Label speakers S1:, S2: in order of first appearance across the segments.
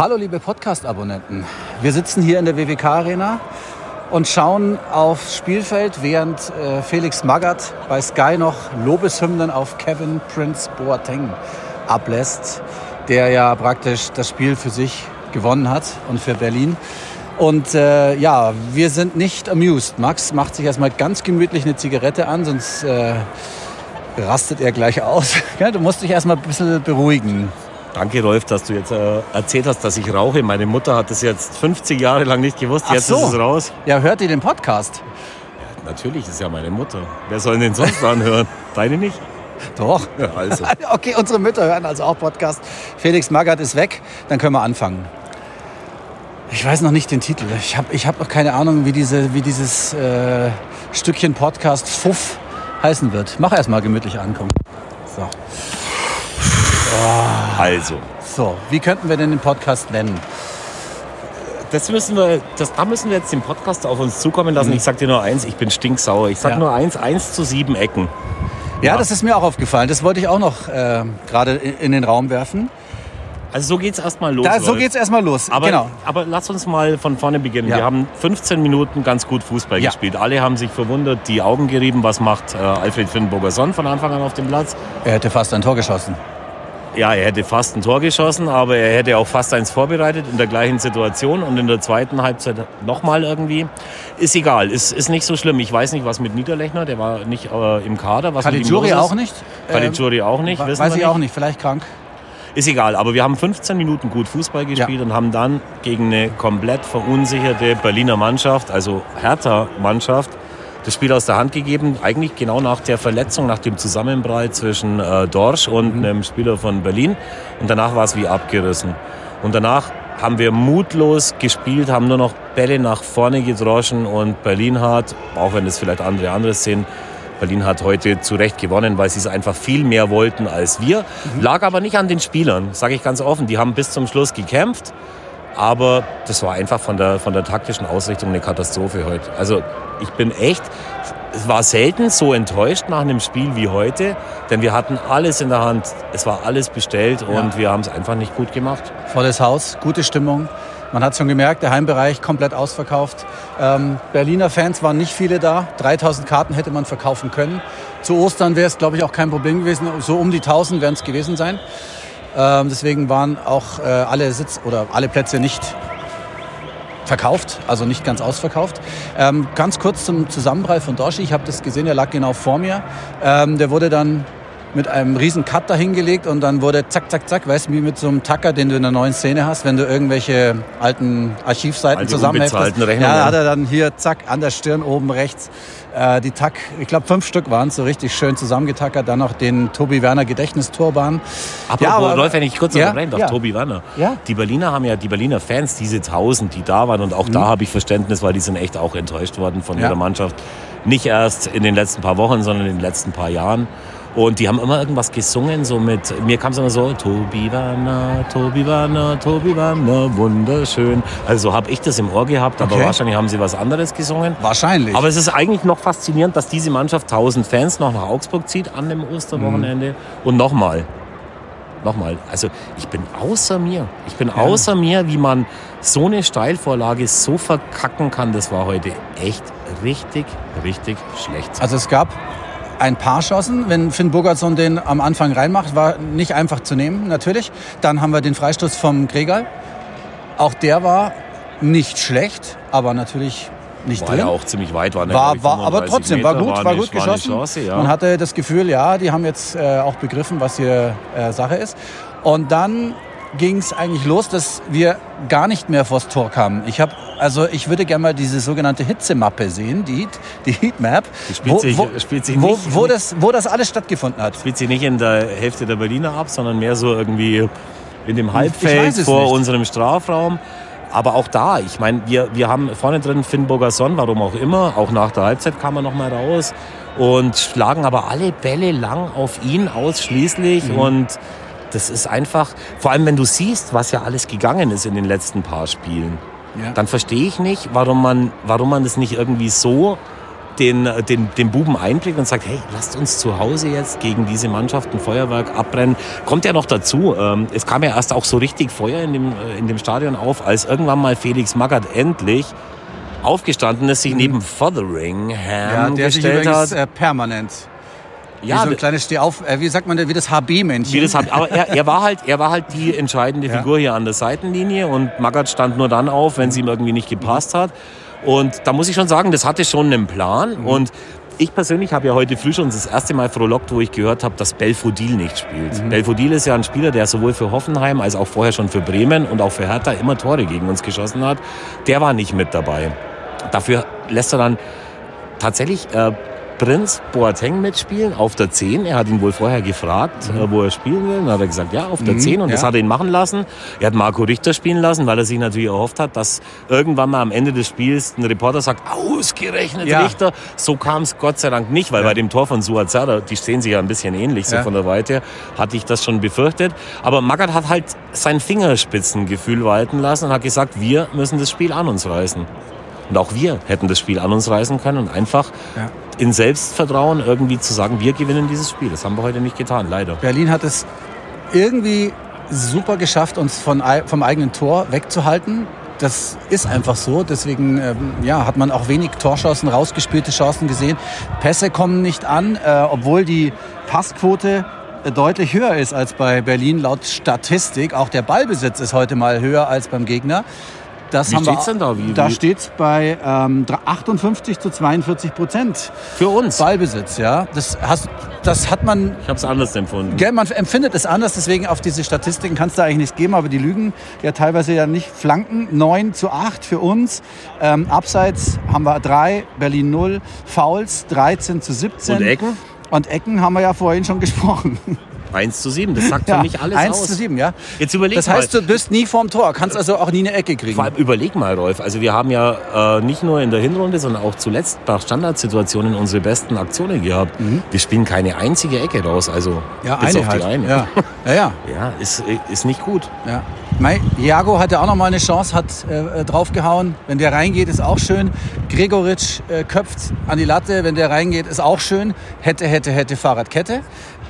S1: Hallo liebe Podcast-Abonnenten. Wir sitzen hier in der WWK Arena und schauen aufs Spielfeld, während äh, Felix Magath bei Sky noch Lobeshymnen auf Kevin Prince Boateng ablässt, der ja praktisch das Spiel für sich gewonnen hat und für Berlin. Und äh, ja, wir sind nicht amused. Max macht sich erstmal ganz gemütlich eine Zigarette an, sonst äh, rastet er gleich aus. du musst dich erstmal ein bisschen beruhigen.
S2: Danke, Rolf, dass du jetzt äh, erzählt hast, dass ich rauche. Meine Mutter hat das jetzt 50 Jahre lang nicht gewusst.
S1: Ach
S2: jetzt
S1: so.
S2: ist es raus.
S1: Ja, hört ihr den Podcast?
S2: Ja, natürlich ist ja meine Mutter. Wer soll denn sonst anhören? Deine nicht?
S1: Doch.
S2: Ja, also.
S1: Okay, unsere Mütter hören also auch Podcast. Felix Magath ist weg, dann können wir anfangen. Ich weiß noch nicht den Titel. Ich habe ich hab noch keine Ahnung, wie, diese, wie dieses äh, Stückchen Podcast Fuff heißen wird. Mach erstmal gemütlich ankommen. So.
S2: Also,
S1: so, wie könnten wir denn den Podcast nennen?
S2: das müssen wir, das, da müssen wir jetzt den Podcast auf uns zukommen lassen. Ich sag dir nur eins, ich bin stinksauer. Ich sag
S1: Ja.
S2: nur eins, eins zu sieben Ecken.
S1: Ja,
S2: Ja.
S1: das ist mir auch aufgefallen. Das wollte ich auch noch äh, gerade in, den Raum werfen.
S2: Also so geht's erstmal los.
S1: Da, so
S2: Rolf.
S1: geht's erstmal los.
S2: Aber,
S1: genau.
S2: aber lass uns mal von vorne beginnen.
S1: Ja.
S2: Wir haben 15 Minuten ganz gut Fußball
S1: Ja.
S2: gespielt. Alle haben sich verwundert, die Augen gerieben. Was macht äh, Alfred Finnburger Sonn von Anfang an auf dem Platz?
S1: Er hätte fast ein Tor geschossen.
S2: Ja, er hätte fast ein Tor geschossen, aber er hätte auch fast eins vorbereitet in der gleichen Situation und in der zweiten Halbzeit nochmal irgendwie. Ist egal, ist, ist nicht so schlimm. Ich weiß nicht, was mit Niederlechner, der war nicht äh, im Kader. Was
S1: Caligiuri auch nicht?
S2: Caligiuri auch nicht,
S1: Ähm,
S2: wissen
S1: weiß ich auch nicht, vielleicht krank.
S2: Ist egal, aber wir haben 15 Minuten gut Fußball gespielt und haben dann gegen eine komplett verunsicherte Berliner Mannschaft, also Hertha-Mannschaft, das Spiel aus der Hand gegeben. Eigentlich genau nach der Verletzung, nach dem Zusammenprall zwischen äh, Dorsch und einem Spieler von Berlin. Und danach war es wie abgerissen. Und danach haben wir mutlos gespielt, haben nur noch Bälle nach vorne gedroschen und Berlin hat, auch wenn es vielleicht andere anderes sehen, Berlin hat heute zu Recht gewonnen, weil sie es einfach viel mehr wollten als wir. Lag aber nicht an den Spielern, sage ich ganz offen. Die haben bis zum Schluss gekämpft, aber das war einfach von der, von der taktischen Ausrichtung eine Katastrophe heute. Also ich bin echt, es war selten so enttäuscht nach einem Spiel wie heute, denn wir hatten alles in der Hand, es war alles bestellt und wir haben es einfach nicht gut gemacht.
S1: Volles Haus, gute Stimmung. Man hat schon gemerkt, der Heimbereich komplett ausverkauft. Ähm, Berliner Fans waren nicht viele da. 3000 Karten hätte man verkaufen können. Zu Ostern wäre es, glaube ich, auch kein Problem gewesen. So um die 1000 werden es gewesen sein. Ähm, deswegen waren auch äh, alle Sitz oder alle Plätze nicht verkauft, also nicht ganz ausverkauft. Ähm, ganz kurz zum Zusammenprall von Dorschi. Ich habe das gesehen, er lag genau vor mir. Ähm, der wurde dann mit einem riesen Cut dahingelegt und dann wurde zack, zack, zack, weißt du, wie mit so einem Tacker, den du in der neuen Szene hast, wenn du irgendwelche alten Archivseiten
S2: Alte
S1: zusammenheftest. Ja, hat er dann hier, zack, an der Stirn oben rechts äh, die Tack, ich glaube fünf Stück waren so richtig schön zusammengetackert. Dann noch den Tobi Werner Gedächtnisturban.
S2: Apropos,
S1: Ja, aber-
S2: Rolf, wenn ich kurz
S1: Ja,
S2: unterbrechen darf,
S1: ja.
S2: Tobi Werner.
S1: Ja.
S2: Die Berliner haben ja, die Berliner Fans, diese tausend, die da waren, und auch da habe ich Verständnis, weil die sind echt auch enttäuscht worden von
S1: Ja.
S2: ihrer Mannschaft. Nicht erst in den letzten paar Wochen, sondern in den letzten paar Jahren. Und die haben immer irgendwas gesungen, so mit, mir kam es immer so, Tobi Werner, Tobi Werner, Tobi Werner, wunderschön. Also so habe ich das im Ohr gehabt, aber
S1: Okay.
S2: wahrscheinlich haben sie was anderes gesungen.
S1: Wahrscheinlich.
S2: Aber es ist eigentlich noch faszinierend, dass diese Mannschaft 1000 Fans noch nach Augsburg zieht an dem Osterwochenende. Und nochmal, nochmal, also ich bin außer mir. Ich bin außer mir, wie man so eine Steilvorlage so verkacken kann. Das war heute echt richtig, richtig schlecht.
S1: Also es gab ein paar Chancen. Wenn Finn Burgerson den am Anfang reinmacht, war nicht einfach zu nehmen, natürlich. Dann haben wir den Freistoß vom Gregal. Auch der war nicht schlecht, aber natürlich nicht
S2: war
S1: drin.
S2: ja auch ziemlich weit, war,
S1: war, war, aber trotzdem, war gut, war, gut
S2: war eine
S1: geschossen.
S2: Chance, ja.
S1: Man hatte das Gefühl, ja, die haben jetzt äh, auch begriffen, was hier äh, Sache ist. Und dann ging es eigentlich los, dass wir gar nicht mehr vors Tor kamen. Ich habe, also ich würde gerne mal diese sogenannte Hitzemappe sehen, die, Heat, die Heatmap,
S2: Die spielt sich- spielt sich
S1: wo,
S2: nicht-
S1: wo, das, wo das alles stattgefunden hat.
S2: spielt sie nicht in der Hälfte der Berliner ab, sondern mehr so irgendwie in dem Halbfeld vor
S1: nicht.
S2: unserem Strafraum. Aber auch da, ich meine, wir, wir haben vorne drin Finn Burgerson, warum auch immer, auch nach der Halbzeit kam er noch mal raus und schlagen aber alle Bälle lang auf ihn ausschließlich
S1: Mhm.
S2: und das ist einfach, vor allem wenn du siehst, was ja alles gegangen ist in den letzten paar Spielen,
S1: Ja.
S2: dann verstehe ich nicht, warum man, warum man das nicht irgendwie so den, den, den Buben einblickt und sagt, hey, lasst uns zu Hause jetzt gegen diese Mannschaft ein Feuerwerk abbrennen. Kommt ja noch dazu, ähm, es kam ja erst auch so richtig Feuer in dem, äh, in dem Stadion auf, als irgendwann mal Felix Magath endlich aufgestanden ist, sich neben Fotheringham
S1: ja, der
S2: gestellt
S1: sich übrigens,
S2: hat.
S1: Äh, permanent.
S2: Ja,
S1: wie so ein kleines Stehauf, äh, wie sagt man, wie das HB-Männchen.
S2: Wie das hat, aber er, er, war halt, er war halt die entscheidende
S1: Ja.
S2: Figur hier an der Seitenlinie und Magath stand nur dann auf, wenn es ihm irgendwie nicht gepasst hat. Und da muss ich schon sagen, das hatte schon einen Plan.
S1: Mhm.
S2: Und ich persönlich habe ja heute früh schon das erste Mal frohlockt, wo ich gehört habe, dass Belfodil nicht spielt.
S1: Mhm.
S2: Belfodil ist ja ein Spieler, der sowohl für Hoffenheim als auch vorher schon für Bremen und auch für Hertha immer Tore gegen uns geschossen hat. Der war nicht mit dabei. Dafür lässt er dann tatsächlich äh, Prinz Boateng mitspielen auf der 10. Er hat ihn wohl vorher gefragt, äh, wo er spielen will. Dann hat er gesagt, ja, auf der
S1: Mhm,
S2: 10. Und das
S1: ja.
S2: hat er ihn machen lassen. Er hat Marco Richter spielen lassen, weil er sich natürlich erhofft hat, dass irgendwann mal am Ende des Spiels ein Reporter sagt, ausgerechnet
S1: Ja.
S2: Richter. So kam es Gott sei Dank nicht, weil
S1: Ja.
S2: bei dem Tor von Suat Serdar, die sehen sich ja ein bisschen ähnlich, so von der Weite, hatte ich das schon befürchtet. Aber Magath hat halt sein Fingerspitzengefühl walten lassen und hat gesagt, wir müssen das Spiel an uns reißen. Und auch wir hätten das Spiel an uns reißen können und einfach
S1: Ja.
S2: In Selbstvertrauen irgendwie zu sagen, wir gewinnen dieses Spiel. Das haben wir heute nicht getan, leider.
S1: Berlin hat es irgendwie super geschafft, uns von, vom eigenen Tor wegzuhalten. Das ist einfach so. Deswegen ähm, ja, hat man auch wenig Torchancen, rausgespielte Chancen gesehen. Pässe kommen nicht an, äh, obwohl die Passquote äh, deutlich höher ist als bei Berlin laut Statistik. Auch der Ballbesitz ist heute mal höher als beim Gegner. Das
S2: Wie
S1: haben wir-
S2: steht's denn da? Wie-
S1: da
S2: wie-
S1: steht es bei ähm, 58 zu 42 Prozent
S2: Für uns.
S1: Ballbesitz. Ja, das, hast, das hat man
S2: Ich habe es anders empfunden.
S1: Gell, man empfindet es anders, deswegen auf diese Statistiken kann es da eigentlich nichts geben, aber die lügen ja teilweise ja nicht. Flanken 9 zu 8 für uns. Ähm, Abseits haben wir 3, Berlin 0. Fouls 13 zu 17.
S2: Und Ecken?
S1: Und Ecken haben wir ja vorhin schon gesprochen.
S2: 1 zu 7. Das sagt für mich alles
S1: 1
S2: aus.
S1: zu 7, ja.
S2: Jetzt überleg
S1: Das heißt,
S2: mal.
S1: du bist nie vorm Tor, kannst also auch nie eine Ecke kriegen.
S2: Vor allem überleg mal, Rolf. Also wir haben ja äh, nicht nur in der Hinrunde, sondern auch zuletzt nach Standardsituationen unsere besten Aktionen gehabt. Wir spielen keine einzige Ecke raus. Also
S1: Mhm. ja,
S2: bis
S1: eine
S2: auf
S1: halt.
S2: die eine.
S1: Ja, ja, ja.
S2: Ja, ist, ist nicht gut.
S1: Ja. Mei, Iago hatte auch noch mal eine Chance, hat äh, draufgehauen. Wenn der reingeht, ist auch schön. Gregoritsch äh, köpft an die Latte. Wenn der reingeht, ist auch schön. Hätte, hätte, hätte Fahrradkette.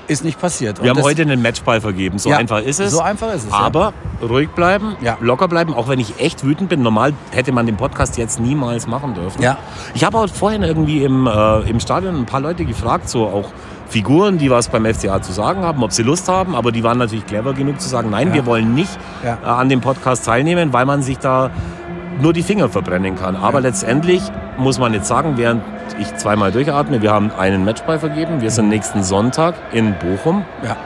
S1: Ist nicht passiert. Und
S2: Wir haben
S1: das-
S2: heute einen Matchball vergeben. So
S1: Ja,
S2: einfach ist es.
S1: so einfach ist es, ja.
S2: Aber ruhig bleiben,
S1: Ja.
S2: locker bleiben, auch wenn ich echt wütend bin. Normal hätte man den Podcast jetzt niemals machen dürfen.
S1: Ja.
S2: Ich habe auch vorhin irgendwie im, äh, im Stadion ein paar Leute gefragt, so auch Figuren, die was beim FCA zu sagen haben, ob sie Lust haben, aber die waren natürlich clever genug zu sagen, nein,
S1: Ja.
S2: wir wollen nicht
S1: Ja.
S2: äh, an dem Podcast teilnehmen, weil man sich da nur die Finger verbrennen kann. Aber letztendlich muss man jetzt sagen, während ich zweimal durchatme, wir haben einen Matchball vergeben, wir sind nächsten Sonntag in Bochum.
S1: Ja.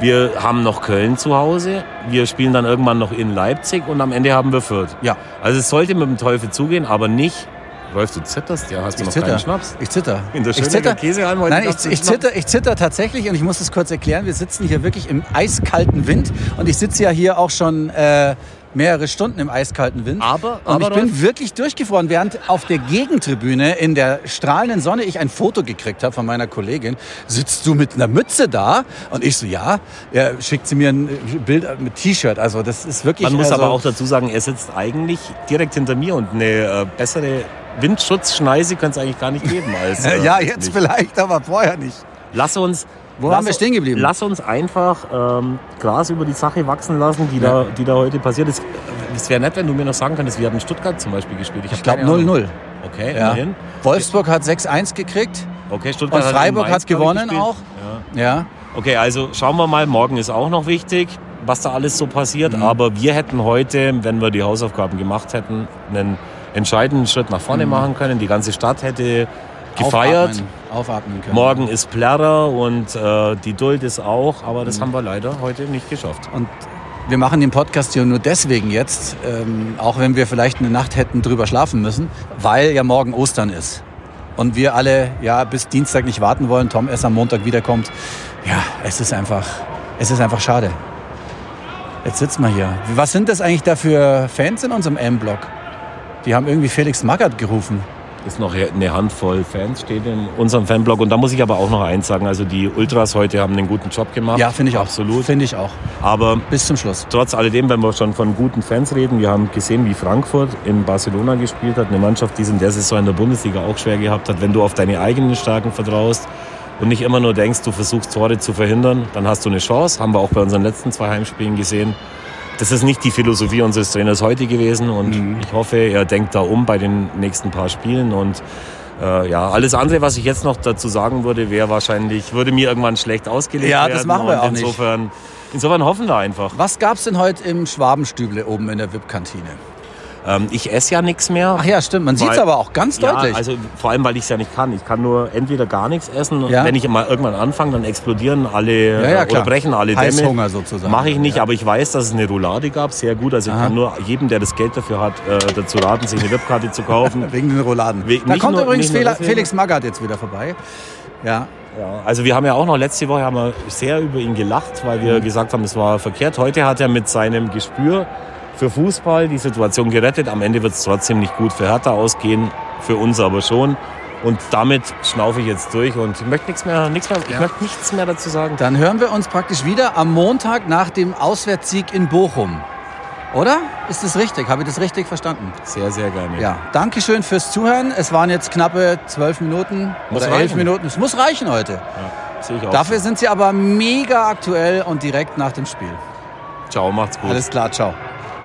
S2: Wir haben noch Köln zu Hause. Wir spielen dann irgendwann noch in Leipzig und am Ende haben wir Fürth.
S1: Ja.
S2: Also es sollte mit dem Teufel zugehen, aber nicht. Rolf, du zitterst ja, hast du
S1: Ich
S2: noch
S1: zitter.
S2: keinen Schnaps?
S1: Ich zitter.
S2: In der
S1: ich zitter.
S2: Käsehalm heute
S1: Nein, ich, ich, zitter, ich zitter tatsächlich und ich muss das kurz erklären. Wir sitzen hier wirklich im eiskalten Wind und ich sitze ja hier auch schon äh, mehrere Stunden im eiskalten Wind.
S2: Aber-
S1: und
S2: aber,
S1: ich bin wirklich durchgefroren, während auf der Gegentribüne in der strahlenden Sonne ich ein Foto gekriegt habe von meiner Kollegin. Sitzt du mit einer Mütze da? Und ich so, ja. ja schickt sie mir ein Bild mit T-Shirt. Also das ist wirklich.
S2: Man muss
S1: also,
S2: aber auch dazu sagen, er sitzt eigentlich direkt hinter mir und eine äh, bessere Windschutzschneise könnte es eigentlich gar nicht geben als. äh,
S1: Ja, jetzt
S2: Licht.
S1: vielleicht, aber vorher nicht.
S2: Lass uns.
S1: Wo
S2: lass
S1: waren wir stehen geblieben?
S2: Lass uns einfach ähm, Gras über die Sache wachsen lassen, die,
S1: Ja.
S2: da, die da heute passiert ist. Es wäre nett, wenn du mir noch sagen könntest, wir haben Stuttgart zum Beispiel gespielt. hab
S1: Ich glaube
S2: keine Ahnung.
S1: 0-0.
S2: Okay,
S1: Ja.
S2: immerhin.
S1: Wolfsburg hat 6-1 gekriegt.
S2: Okay, Stuttgart
S1: Und
S2: hat
S1: Freiburg
S2: in
S1: hat
S2: ich,
S1: gewonnen auch.
S2: Ja.
S1: Ja.
S2: Okay, also schauen wir mal. Morgen ist auch noch wichtig, was da alles so passiert.
S1: Mhm.
S2: Aber wir hätten heute, wenn wir die Hausaufgaben gemacht hätten, einen entscheidenden Schritt nach vorne machen können. Die ganze Stadt hätte gefeiert.
S1: Mhm. Aufatmen, aufatmen können.
S2: Morgen ist Plärrer und äh, die Duld ist auch, aber
S1: Mhm.
S2: das haben wir leider heute nicht geschafft.
S1: Und wir machen den Podcast hier nur deswegen jetzt, ähm, auch wenn wir vielleicht eine Nacht hätten drüber schlafen müssen, weil ja morgen Ostern ist. Und wir alle ja bis Dienstag nicht warten wollen, Tom erst am Montag wiederkommt. Ja, es ist einfach, es ist einfach schade. Jetzt sitzen wir hier. Was sind das eigentlich da für Fans in unserem M-Block? Die haben irgendwie Felix Magath gerufen.
S2: ist noch eine Handvoll Fans, steht in unserem Fanblog. Und da muss ich aber auch noch eins sagen. Also die Ultras heute haben einen guten Job gemacht.
S1: Ja, finde ich auch.
S2: Absolut.
S1: Finde ich auch.
S2: Aber
S1: Bis zum Schluss.
S2: trotz alledem, wenn wir schon von guten Fans reden, wir haben gesehen, wie Frankfurt in Barcelona gespielt hat. Eine Mannschaft, die es in der Saison in der Bundesliga auch schwer gehabt hat. Wenn du auf deine eigenen Stärken vertraust und nicht immer nur denkst, du versuchst Tore zu verhindern, dann hast du eine Chance. Haben wir auch bei unseren letzten zwei Heimspielen gesehen. Das ist nicht die Philosophie unseres Trainers heute gewesen und ich hoffe, er denkt da um bei den nächsten paar Spielen und äh, ja, alles andere, was ich jetzt noch dazu sagen würde, wäre wahrscheinlich, würde mir irgendwann schlecht ausgelegt
S1: Ja,
S2: werden.
S1: das machen wir auch nicht.
S2: insofern, Insofern hoffen wir einfach.
S1: Was gab es denn heute im Schwabenstüble oben in der VIP-Kantine?
S2: Ähm, ich esse ja nichts mehr.
S1: Ach ja, stimmt. Man sieht es aber auch ganz deutlich.
S2: Ja, also vor allem, weil ich es ja nicht kann. Ich kann nur entweder gar nichts essen.
S1: Ja.
S2: Wenn ich mal irgendwann anfange, dann explodieren alle
S1: Ja, ja,
S2: äh, oder brechen alle Dämme.
S1: Heißhunger sozusagen.
S2: Mache ich nicht, aber ich weiß, dass es eine Roulade gab, sehr gut. Also ich
S1: Aha.
S2: kann nur jedem, der das Geld dafür hat, äh, dazu raten, sich eine Webkarte zu kaufen.
S1: Wegen den Rouladen.
S2: We-
S1: da kommt
S2: nur-
S1: übrigens
S2: deswegen.
S1: Felix Magath jetzt wieder vorbei. Ja.
S2: Ja, also wir haben ja auch noch letzte Woche haben wir sehr über ihn gelacht, weil
S1: Mhm.
S2: wir gesagt haben, es war verkehrt. Heute hat er mit seinem Gespür für Fußball die Situation gerettet. Am Ende wird es trotzdem nicht gut für Hertha ausgehen, für uns aber schon. Und damit schnaufe ich jetzt durch und ich möchte nichts mehr, nichts mehr, ich
S1: Ja.
S2: möchte nichts mehr dazu sagen.
S1: Dann hören wir uns praktisch wieder am Montag nach dem Auswärtssieg in Bochum. Oder? Ist das richtig? Habe ich das richtig verstanden?
S2: Sehr, sehr gerne.
S1: Ja. Dankeschön fürs Zuhören. Es waren jetzt knappe zwölf Minuten
S2: Muss
S1: oder elf. Minuten. Es muss reichen heute.
S2: Ja, sehe ich auch.
S1: Dafür sind sie aber mega aktuell und direkt nach dem Spiel.
S2: Ciao, macht's gut.
S1: Alles klar, ciao.